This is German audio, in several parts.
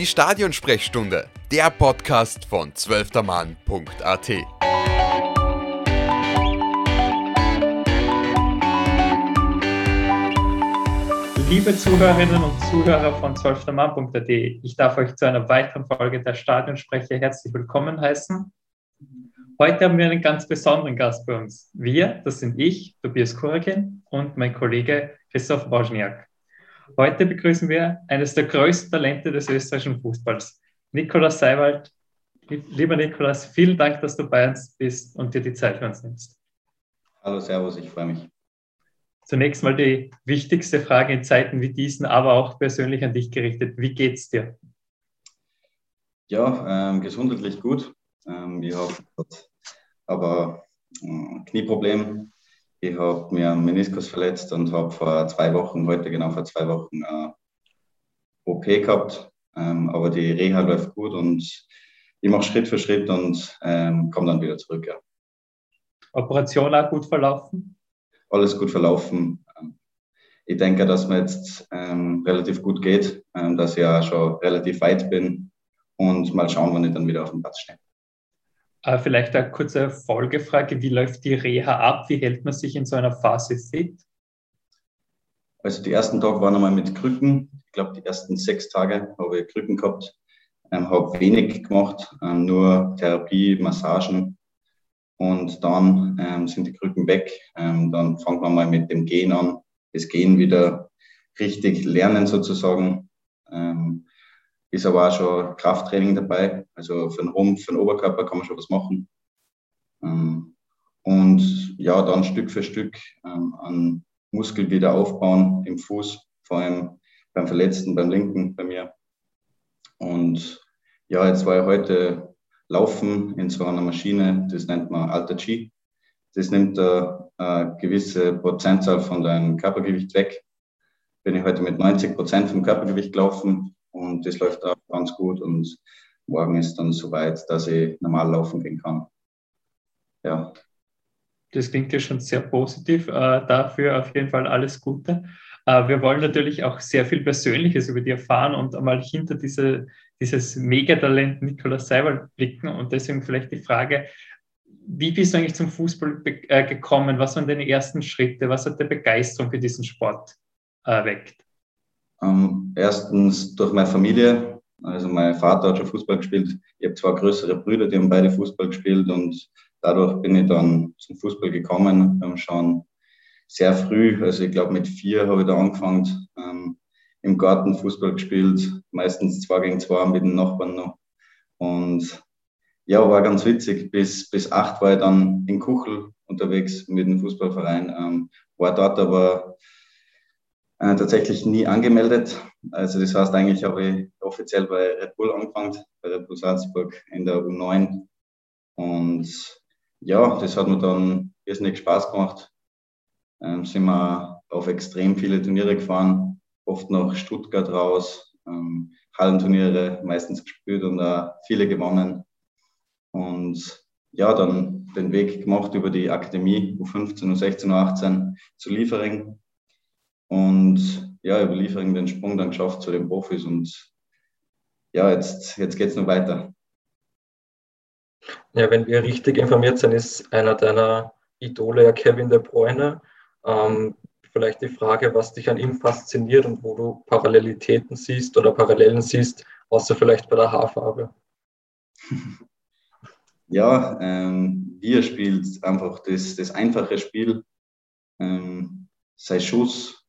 Die Stadionsprechstunde, der Podcast von zwölftermann.at. Liebe Zuhörerinnen und Zuhörer von zwölftermann.at, ich darf euch zu einer weiteren Folge der Stadionsprecher herzlich willkommen heißen. Heute haben wir einen ganz besonderen Gast bei uns. Wir, das sind ich, Tobias Kurakin und mein Kollege Christoph Wozniak. Heute begrüßen wir eines der größten Talente des österreichischen Fußballs, Nikolaus Seiwald. Lieber Nikolaus, vielen Dank, dass du bei uns bist und dir die Zeit für uns nimmst. Hallo, Servus, ich freue mich. Zunächst mal die wichtigste Frage in Zeiten wie diesen, aber auch persönlich an dich gerichtet. Wie geht's dir? Ja, ähm, gesundheitlich gut. Ähm, ich habe aber äh, Knieproblem ich habe mir einen Meniskus verletzt und habe vor zwei Wochen, heute genau vor zwei Wochen, eine OP gehabt. Ähm, aber die Reha läuft gut und ich mache Schritt für Schritt und ähm, komme dann wieder zurück. Ja. Operation auch gut verlaufen? Alles gut verlaufen. Ich denke, dass mir jetzt ähm, relativ gut geht, ähm, dass ich ja schon relativ weit bin und mal schauen, wann ich dann wieder auf dem Platz stehe. Äh, vielleicht eine kurze Folgefrage. Wie läuft die Reha ab? Wie hält man sich in so einer Phase fit? Also die ersten Tage waren einmal mit Krücken. Ich glaube, die ersten sechs Tage habe ich Krücken gehabt. Ähm, habe wenig gemacht, ähm, nur Therapie, Massagen. Und dann ähm, sind die Krücken weg. Ähm, dann fangen wir mal mit dem Gehen an. Das Gehen wieder richtig lernen sozusagen. Ähm, ist aber auch schon Krafttraining dabei. Also für den Rumpf, für den Oberkörper kann man schon was machen. Ähm, und ja, dann Stück für Stück ähm, an Muskel wieder aufbauen im Fuß, vor allem beim Verletzten, beim Linken bei mir. Und ja, jetzt war ich heute laufen in so einer Maschine, das nennt man Alter G. Das nimmt eine, eine gewisse Prozentzahl von deinem Körpergewicht weg. Bin ich heute mit 90 Prozent vom Körpergewicht gelaufen, und das läuft auch ganz gut und morgen ist dann soweit, dass ich normal laufen gehen kann. Ja. Das klingt ja schon sehr positiv. Äh, dafür auf jeden Fall alles Gute. Äh, wir wollen natürlich auch sehr viel Persönliches über dich erfahren und einmal hinter diese, dieses Megatalent Nikolaus Seiwald blicken. Und deswegen vielleicht die Frage, wie bist du eigentlich zum Fußball äh, gekommen? Was waren deine ersten Schritte? Was hat der Begeisterung für diesen Sport erweckt? Ähm, erstens durch meine Familie. Also mein Vater hat schon Fußball gespielt. Ich habe zwei größere Brüder, die haben beide Fußball gespielt und dadurch bin ich dann zum Fußball gekommen. Wir haben schon sehr früh, also ich glaube mit vier habe ich da angefangen, ähm, im Garten Fußball gespielt, meistens zwei gegen zwei mit den Nachbarn noch. Und ja, war ganz witzig. Bis, bis acht war ich dann in Kuchel unterwegs mit dem Fußballverein. Ähm, war dort aber äh, tatsächlich nie angemeldet. Also das heißt, eigentlich habe ich offiziell bei Red Bull angefangen, bei Red Bull Salzburg in der U9. Und ja, das hat mir dann irrsinnig Spaß gemacht. Ähm, sind wir auf extrem viele Turniere gefahren, oft nach Stuttgart raus, ähm, Hallenturniere meistens gespielt und auch viele gewonnen. Und ja, dann den Weg gemacht über die Akademie U15, U16, U18 zu Liefering und ja, über Liefering den Sprung dann geschafft zu den Profis und ja, jetzt, jetzt geht es noch weiter. Ja, wenn wir richtig informiert sind, ist einer deiner Idole ja Kevin De Bruyne. Ähm, vielleicht die Frage, was dich an ihm fasziniert und wo du Parallelitäten siehst oder Parallelen siehst, außer vielleicht bei der Haarfarbe. Ja, ähm, wie er spielt, einfach das, das einfache Spiel, ähm, sein Schuss,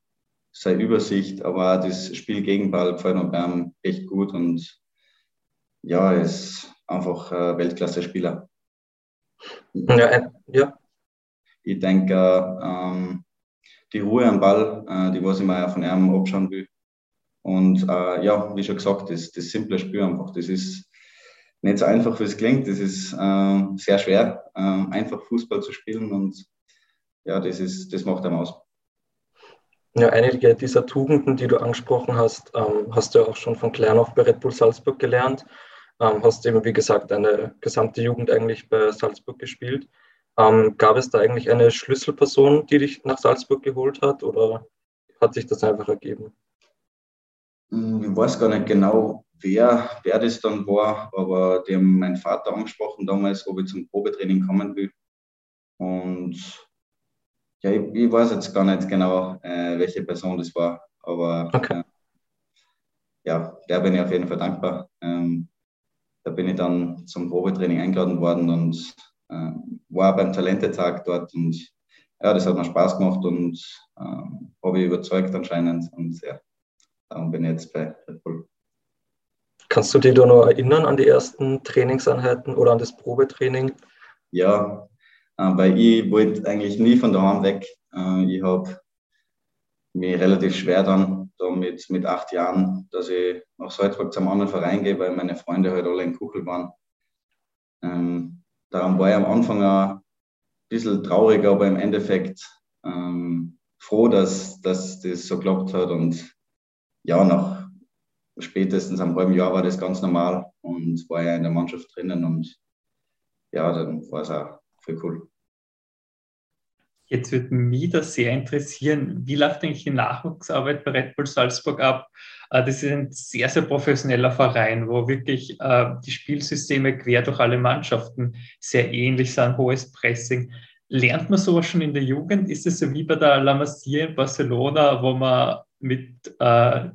seine Übersicht, aber auch das Spiel gegen Ball gefällt mir beim echt gut und ja, er ist einfach ein Weltklasse-Spieler. Ja, ja. Ich denke, ähm, die Ruhe am Ball, äh, die was ich mir von ihm abschauen will. Und äh, ja, wie schon gesagt, das, das simple Spiel einfach, das ist nicht so einfach, wie es klingt. Das ist äh, sehr schwer, äh, einfach Fußball zu spielen und ja, das, ist, das macht einem aus. Ja, einige dieser Tugenden, die du angesprochen hast, ähm, hast du auch schon von klein auf bei Red Bull Salzburg gelernt. Ähm, hast eben, wie gesagt, eine gesamte Jugend eigentlich bei Salzburg gespielt. Ähm, gab es da eigentlich eine Schlüsselperson, die dich nach Salzburg geholt hat oder hat sich das einfach ergeben? Hm, ich weiß gar nicht genau, wer, wer das dann war, aber haben meinen Vater angesprochen damals, ob ich zum Probetraining kommen will. Und ja, ich, ich weiß jetzt gar nicht genau, äh, welche Person das war, aber okay. äh, ja, der bin ich auf jeden Fall dankbar. Ähm, da bin ich dann zum Probetraining eingeladen worden und äh, war beim Talentetag dort und ja, das hat mir Spaß gemacht und ähm, habe ich überzeugt anscheinend und ja, darum bin ich jetzt bei Red Bull. Kannst du dich da noch erinnern an die ersten Trainingseinheiten oder an das Probetraining? Ja, weil ich wollte eigentlich nie von daheim weg. Äh, ich habe mich relativ schwer dann da mit, mit acht Jahren, dass ich nach Salzburg zum anderen Verein gehe, weil meine Freunde halt alle in Kuchel waren. Ähm, darum war ich am Anfang auch ein bisschen traurig, aber im Endeffekt ähm, froh, dass, dass das so geklappt hat. Und ja, nach spätestens einem halben Jahr war das ganz normal und war ja in der Mannschaft drinnen und ja, dann war es auch voll cool. Jetzt würde mich das sehr interessieren, wie läuft eigentlich die Nachwuchsarbeit bei Red Bull Salzburg ab? Äh, das ist ein sehr, sehr professioneller Verein, wo wirklich äh, die Spielsysteme quer durch alle Mannschaften sehr ähnlich sind, hohes Pressing. Lernt man sowas schon in der Jugend? Ist es so wie bei der La Masia in Barcelona, wo man mit äh,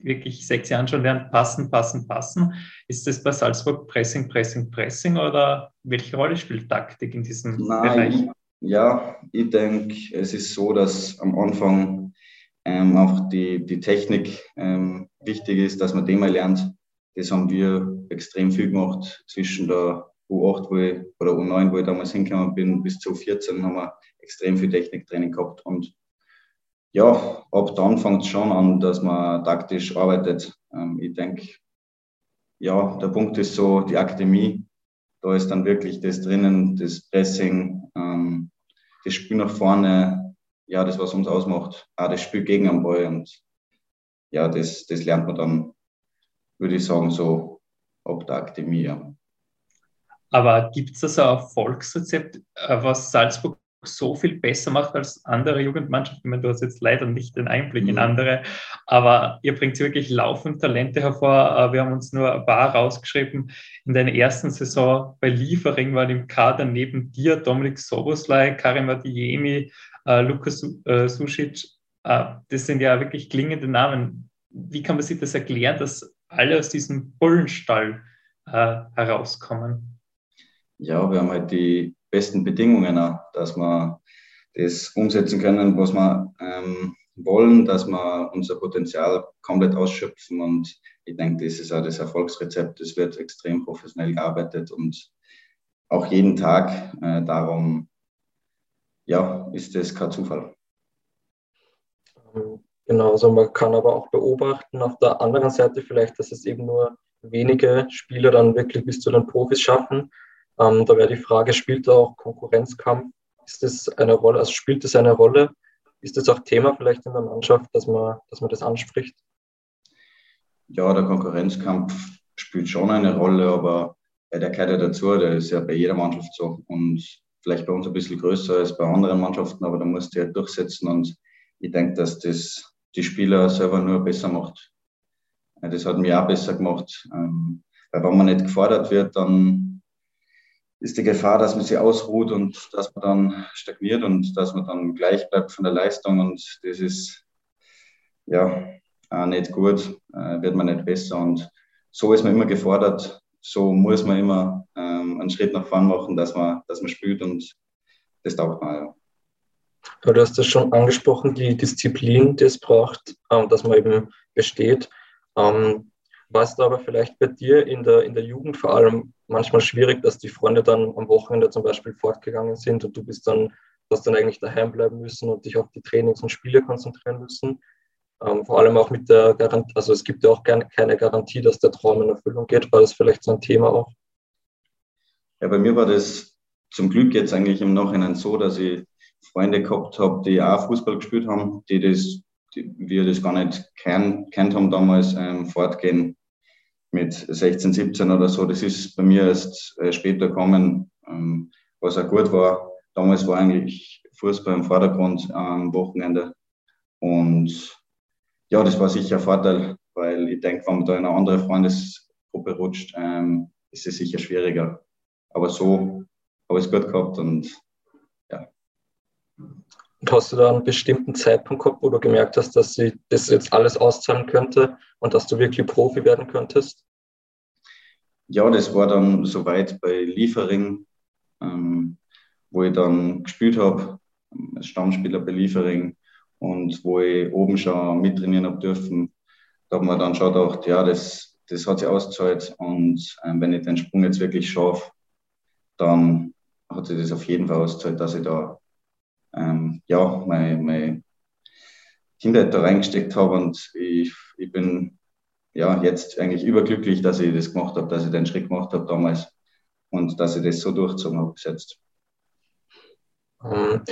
wirklich sechs Jahren schon lernt, passen, passen, passen? Ist das bei Salzburg Pressing, Pressing, Pressing oder welche Rolle spielt Taktik in diesem Nein, Bereich? Ja, ich denke, es ist so, dass am Anfang ähm, auch die, die Technik ähm, wichtig ist, dass man mal lernt. Das haben wir extrem viel gemacht zwischen der U8 wo ich, oder U9, wo ich damals hingekommen bin, bis zu U14 haben wir extrem viel Techniktraining gehabt. Und ja, ab dann fängt es schon an, dass man taktisch arbeitet. Ähm, ich denke, ja, der Punkt ist so, die Akademie, da ist dann wirklich das drinnen, das Pressing, ähm, das Spiel nach vorne, ja, das, was uns ausmacht, auch das Spiel gegen den Ball und ja, das, das lernt man dann, würde ich sagen, so ab der Akademie. Aber gibt es da so ein Erfolgsrezept, äh, was Salzburg so viel besser macht als andere Jugendmannschaften. Ich meine, du hast jetzt leider nicht den Einblick in mhm. andere, aber ihr bringt wirklich laufend Talente hervor. Äh, wir haben uns nur ein paar rausgeschrieben. In deiner ersten Saison bei Liefering waren im Kader neben dir Dominik Soboslai, Karim Adiemi, äh, Lukas äh, Susic. Äh, das sind ja wirklich klingende Namen. Wie kann man sich das erklären, dass alle aus diesem Bullenstall äh, herauskommen? Ja, wir haben halt die besten Bedingungen, auch, dass wir das umsetzen können, was wir ähm, wollen, dass wir unser Potenzial komplett ausschöpfen. Und ich denke, das ist auch das Erfolgsrezept. Es wird extrem professionell gearbeitet und auch jeden Tag. Äh, darum, ja, ist das kein Zufall. Genau, also man kann aber auch beobachten, auf der anderen Seite vielleicht, dass es eben nur wenige Spieler dann wirklich bis zu den Profis schaffen. Ähm, da wäre die Frage, spielt da auch Konkurrenzkampf? Ist das eine Rolle, also spielt das eine Rolle? Ist das auch Thema vielleicht in der Mannschaft, dass man, dass man das anspricht? Ja, der Konkurrenzkampf spielt schon eine Rolle, aber der gehört ja dazu, der ist ja bei jeder Mannschaft so und vielleicht bei uns ein bisschen größer als bei anderen Mannschaften, aber da musst du halt durchsetzen und ich denke, dass das die Spieler selber nur besser macht. Das hat mich auch besser gemacht, ähm, weil wenn man nicht gefordert wird, dann ist die Gefahr, dass man sich ausruht und dass man dann stagniert und dass man dann gleich bleibt von der Leistung. Und das ist ja auch nicht gut, äh, wird man nicht besser. Und so ist man immer gefordert. So muss man immer ähm, einen Schritt nach vorn machen, dass man, dass man spielt und das taugt man ja. Du hast das schon angesprochen, die Disziplin, die es braucht, ähm, dass man eben besteht. Ähm, war es da aber vielleicht bei dir in der, in der Jugend vor allem manchmal schwierig, dass die Freunde dann am Wochenende zum Beispiel fortgegangen sind und du bist dann, hast dann eigentlich daheim bleiben müssen und dich auf die Trainings und Spiele konzentrieren müssen. Ähm, vor allem auch mit der Garantie, also es gibt ja auch keine Garantie, dass der Traum in Erfüllung geht. War das vielleicht so ein Thema auch? Ja, bei mir war das zum Glück jetzt eigentlich im Nachhinein so, dass ich Freunde gehabt habe, die auch Fußball gespielt haben, die das, die wir das gar nicht kennt, kennt haben damals, ähm, fortgehen mit 16, 17 oder so. Das ist bei mir erst äh, später gekommen, ähm, was auch gut war. Damals war eigentlich Fußball im Vordergrund am Wochenende. Und ja, das war sicher ein Vorteil, weil ich denke, wenn man da in eine andere Freundesgruppe rutscht, ähm, ist es sicher schwieriger. Aber so habe ich es gut gehabt und ja. Und hast du da einen bestimmten Zeitpunkt gehabt, wo du gemerkt hast, dass sie das jetzt alles auszahlen könnte und dass du wirklich Profi werden könntest? Ja, das war dann soweit bei Liefering, ähm, wo ich dann gespielt habe, als Stammspieler bei Liefering und wo ich oben schon mittrainieren habe dürfen. Da haben wir dann schon gedacht, ja, das, das hat sich ausgezahlt und ähm, wenn ich den Sprung jetzt wirklich schaffe, dann hat sich das auf jeden Fall ausgezahlt, dass ich da ähm, ja, meine, meine Kindheit da reingesteckt habe und ich, ich bin ja jetzt eigentlich überglücklich, dass ich das gemacht habe, dass ich den Schritt gemacht habe damals und dass ich das so durchgezogen habe bis jetzt. Ähm,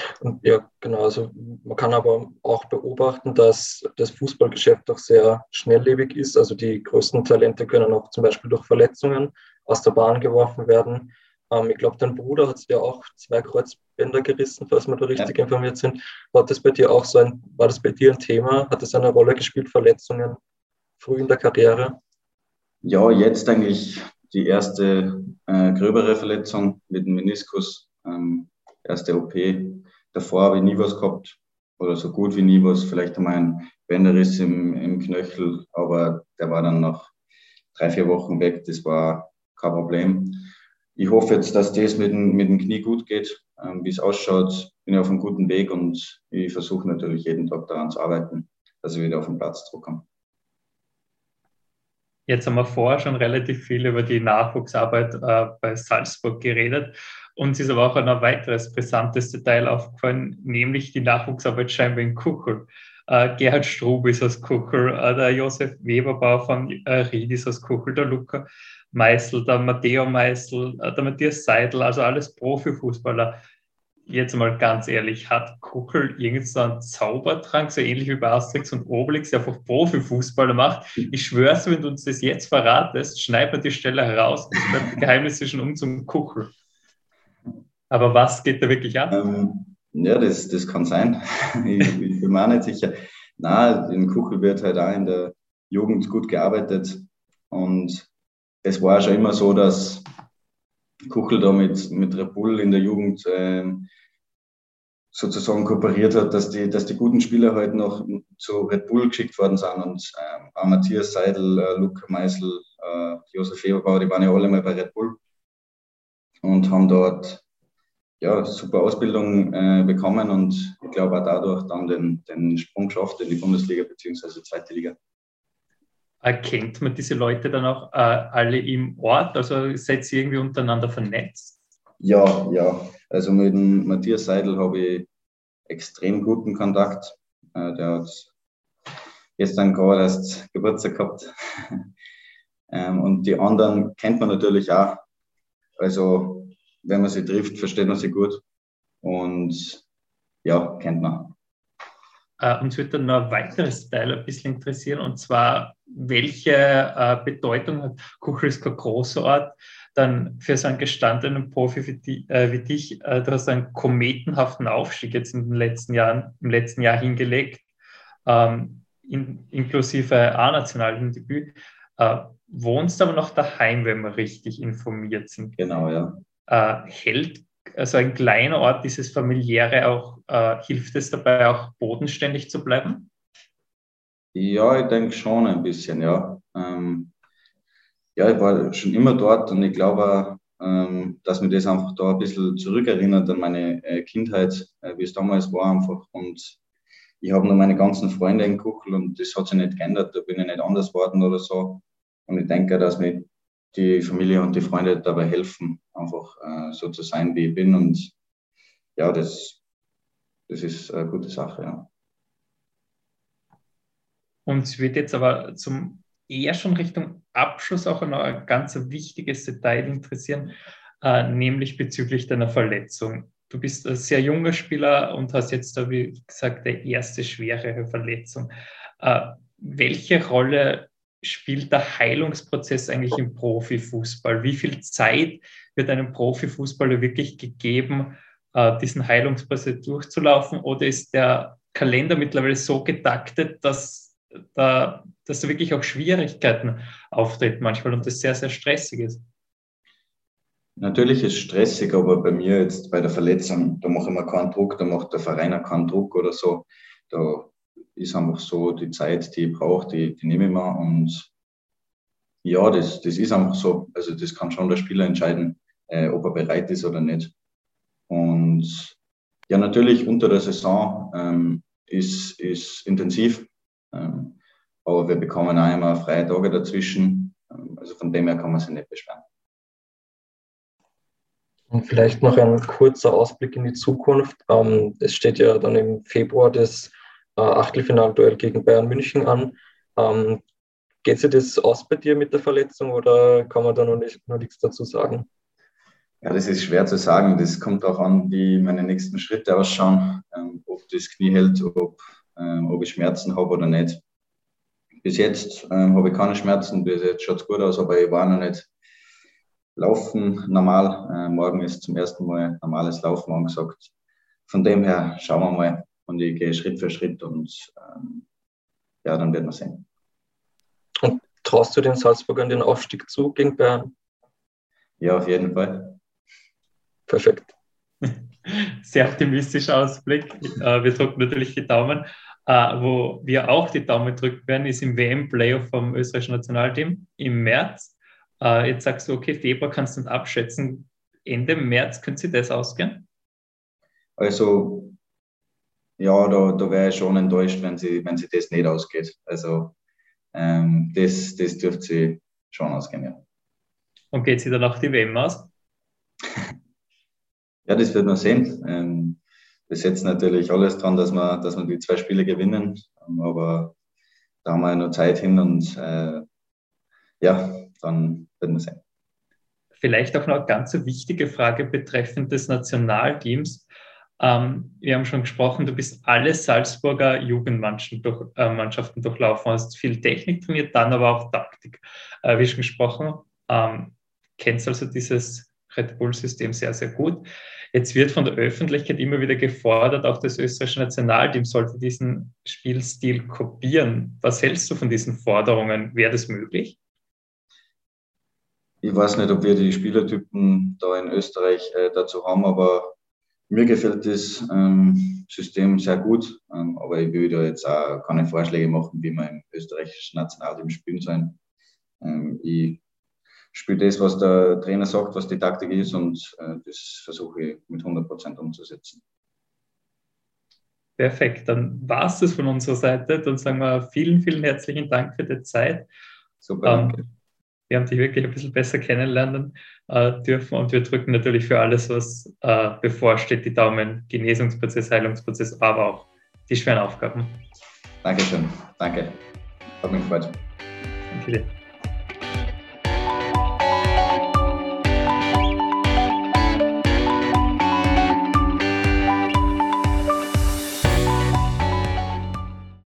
ja, genau. Also man kann aber auch beobachten, dass das Fußballgeschäft doch sehr schnelllebig ist. Also die größten Talente können auch zum Beispiel durch Verletzungen aus der Bahn geworfen werden. Ähm, ich glaube, dein Bruder hat ja auch zwei Kreuzbänder gerissen, falls wir da richtig ja. informiert sind. War das bei dir auch so ein, war das bei dir ein Thema? Hat das eine Rolle gespielt, Verletzungen früh in der Karriere? Ja, jetzt eigentlich die erste äh, gröbere Verletzung mit dem Meniskus, ähm, erste OP. Davor habe ich nie was gehabt oder so gut wie nie was. Vielleicht einmal ein Bänderriss im, im Knöchel, aber der war dann nach drei, vier Wochen weg. Das war kein Problem ich hoffe jetzt, dass das mit dem, mit dem Knie gut geht. Ähm, Wie es ausschaut, bin ich auf einem guten Weg und ich versuche natürlich jeden Tag daran zu arbeiten, dass ich wieder auf den Platz zurückkomme. Jetzt haben wir vorher schon relativ viel über die Nachwuchsarbeit äh, bei Salzburg geredet. Uns ist aber auch ein weiteres brisantes Detail aufgefallen, nämlich die Nachwuchsarbeit scheinbar in Kuchel. Äh, Gerhard Strub ist aus Kuchel, äh, der Josef Weberbau von äh, Ried ist aus Kuchel, der Luca Meißel, der Matteo Meißel, äh, der Matthias Seidel, also alles Profifußballer. Jetzt mal ganz ehrlich, hat Kuckel irgend so einen Zaubertrank, so ähnlich wie bei Asterix und Obelix, der einfach Profifußballer macht? Ich schwör's, wenn du uns das jetzt verratest, schneid mir die Stelle heraus, das Geheimnis zwischen uns und Kuckel. Aber was geht da wirklich ab? Ähm, ja, das, das kann sein. ich, ich bin mir auch nicht sicher. Na, in Kuchel wird halt auch in der Jugend gut gearbeitet und es war schon immer so, dass Kuchel da mit, mit Red Bull in der Jugend äh, sozusagen kooperiert hat, dass die, dass die guten Spieler halt noch zu Red Bull geschickt worden sind. Und äh, Matthias Seidel, äh, Luca Meisel, äh, Josef Eberbauer, die waren ja alle mal bei Red Bull und haben dort ja, super Ausbildung äh, bekommen und ich glaube auch dadurch dann den, den Sprung geschafft in die Bundesliga bzw. zweite Liga. Erkennt man diese Leute dann auch äh, alle im Ort? Also seid ihr irgendwie untereinander vernetzt? Ja, ja. Also mit dem Matthias Seidel habe ich extrem guten Kontakt. Äh, der hat gestern gerade erst Geburtstag gehabt. ähm, und die anderen kennt man natürlich auch. Also wenn man sie trifft, versteht man sie gut. Und ja, kennt man. Äh, uns würde dann noch ein weiteres Teil ein bisschen interessieren, und zwar, welche äh, Bedeutung hat Kuchel kein großer Ort dann für so einen gestandenen Profi wie, die, äh, wie dich? Äh, du hast einen kometenhaften Aufstieg jetzt in den letzten Jahren, im letzten Jahr hingelegt, ähm, in, inklusive A-nationalen Debüt. Äh, wohnst aber noch daheim, wenn wir richtig informiert sind. Genau, ja. Äh, hält also ein kleiner Ort, dieses familiäre auch, äh, hilft es dabei auch bodenständig zu bleiben? Ja, ich denke schon ein bisschen, ja. Ähm, ja, ich war schon immer dort und ich glaube, ähm, dass mir das einfach da ein bisschen zurückerinnert an meine äh, Kindheit, äh, wie es damals war einfach. Und ich habe noch meine ganzen Freunde in Kuchel und das hat sich nicht geändert, da bin ich nicht anders geworden oder so. Und ich denke, dass mir die Familie und die Freunde dabei helfen, einfach äh, so zu sein, wie ich bin. Und ja, das, das ist eine gute Sache, ja. Uns wird jetzt aber zum eher schon Richtung Abschluss auch noch ein ganz wichtiges Detail interessieren, äh, nämlich bezüglich deiner Verletzung. Du bist ein sehr junger Spieler und hast jetzt, wie gesagt, die erste schwere Verletzung. Äh, welche Rolle spielt der Heilungsprozess eigentlich im Profifußball? Wie viel Zeit wird einem Profifußballer wirklich gegeben, äh, diesen Heilungsprozess durchzulaufen? Oder ist der Kalender mittlerweile so getaktet, dass da, dass da wirklich auch Schwierigkeiten auftreten manchmal und das sehr, sehr stressig ist. Natürlich ist es stressig, aber bei mir jetzt bei der Verletzung, da mache ich mir keinen Druck, da macht der Verein keinen Druck oder so. Da ist einfach so die Zeit, die ich brauche, die, die nehme ich mir und ja, das, das ist einfach so. Also das kann schon der Spieler entscheiden, äh, ob er bereit ist oder nicht. Und ja, natürlich unter der Saison ähm, ist, ist intensiv, ähm, aber wir bekommen auch immer freie Tage dazwischen. Ähm, also von dem her kann man sich nicht beschweren. Und vielleicht noch ein kurzer Ausblick in die Zukunft. Ähm, es steht ja dann im Februar das Achtelfinalduell gegen Bayern München an. Ähm, geht sich das aus bei dir mit der Verletzung oder kann man da noch, nicht, noch nichts dazu sagen? Ja, das ist schwer zu sagen. Das kommt auch an, wie meine nächsten Schritte ausschauen, ähm, ob das Knie hält, ob, ähm, ob ich Schmerzen habe oder nicht. Bis jetzt ähm, habe ich keine Schmerzen, bis jetzt schaut es gut aus, aber ich war noch nicht laufen normal. Äh, morgen ist zum ersten Mal normales Laufen angesagt. Von dem her schauen wir mal und ich gehe Schritt für Schritt und ähm, ja, dann werden wir sehen. Und traust du den Salzburgern den Aufstieg zu gegen Bayern? Ja, auf jeden Fall. Perfekt. Sehr optimistischer Ausblick. Äh, wir drücken natürlich die Daumen. Uh, wo wir auch die Daumen drücken werden, ist im WM-Playoff vom österreichischen Nationalteam im März. Uh, jetzt sagst du, okay, Februar kannst du nicht abschätzen. Ende März könnte sie das ausgehen? Also, ja, da, da wäre ich schon enttäuscht, wenn sie, wenn sie das nicht ausgeht. Also, ähm, das, das dürfte sie schon ausgehen, ja. Und geht sie dann auch die WM aus? ja, das wird man sehen. Ähm, wir setzen natürlich alles dran, dass wir, dass wir die zwei Spiele gewinnen. Aber da haben wir ja noch Zeit hin und äh, ja, dann werden wir sehen. Vielleicht auch noch eine ganz wichtige Frage betreffend des Nationalteams. Ähm, wir haben schon gesprochen, du bist alle Salzburger Jugendmannschaften durch, äh, durchlaufen, hast viel Technik trainiert, dann aber auch Taktik. Äh, wie schon gesprochen, ähm, kennst also dieses Red Bull-System sehr, sehr gut. Jetzt wird von der Öffentlichkeit immer wieder gefordert, auch das österreichische Nationalteam sollte diesen Spielstil kopieren. Was hältst du von diesen Forderungen? Wäre das möglich? Ich weiß nicht, ob wir die Spielertypen da in Österreich äh, dazu haben, aber mir gefällt das ähm, System sehr gut. Ähm, aber ich würde da jetzt auch keine Vorschläge machen, wie man im österreichischen Nationalteam spielen soll. Ähm, ich spiele das, was der Trainer sagt, was die Taktik ist und äh, das versuche ich mit 100 Prozent umzusetzen. Perfekt, dann war es das von unserer Seite. Dann sagen wir vielen, vielen herzlichen Dank für die Zeit. Super. Ähm, wir haben dich wirklich ein bisschen besser kennenlernen äh, dürfen und wir drücken natürlich für alles, was äh, bevorsteht, die Daumen, Genesungsprozess, Heilungsprozess, aber auch die schweren Aufgaben. Dankeschön, danke. Hat mich gefreut. Danke dir.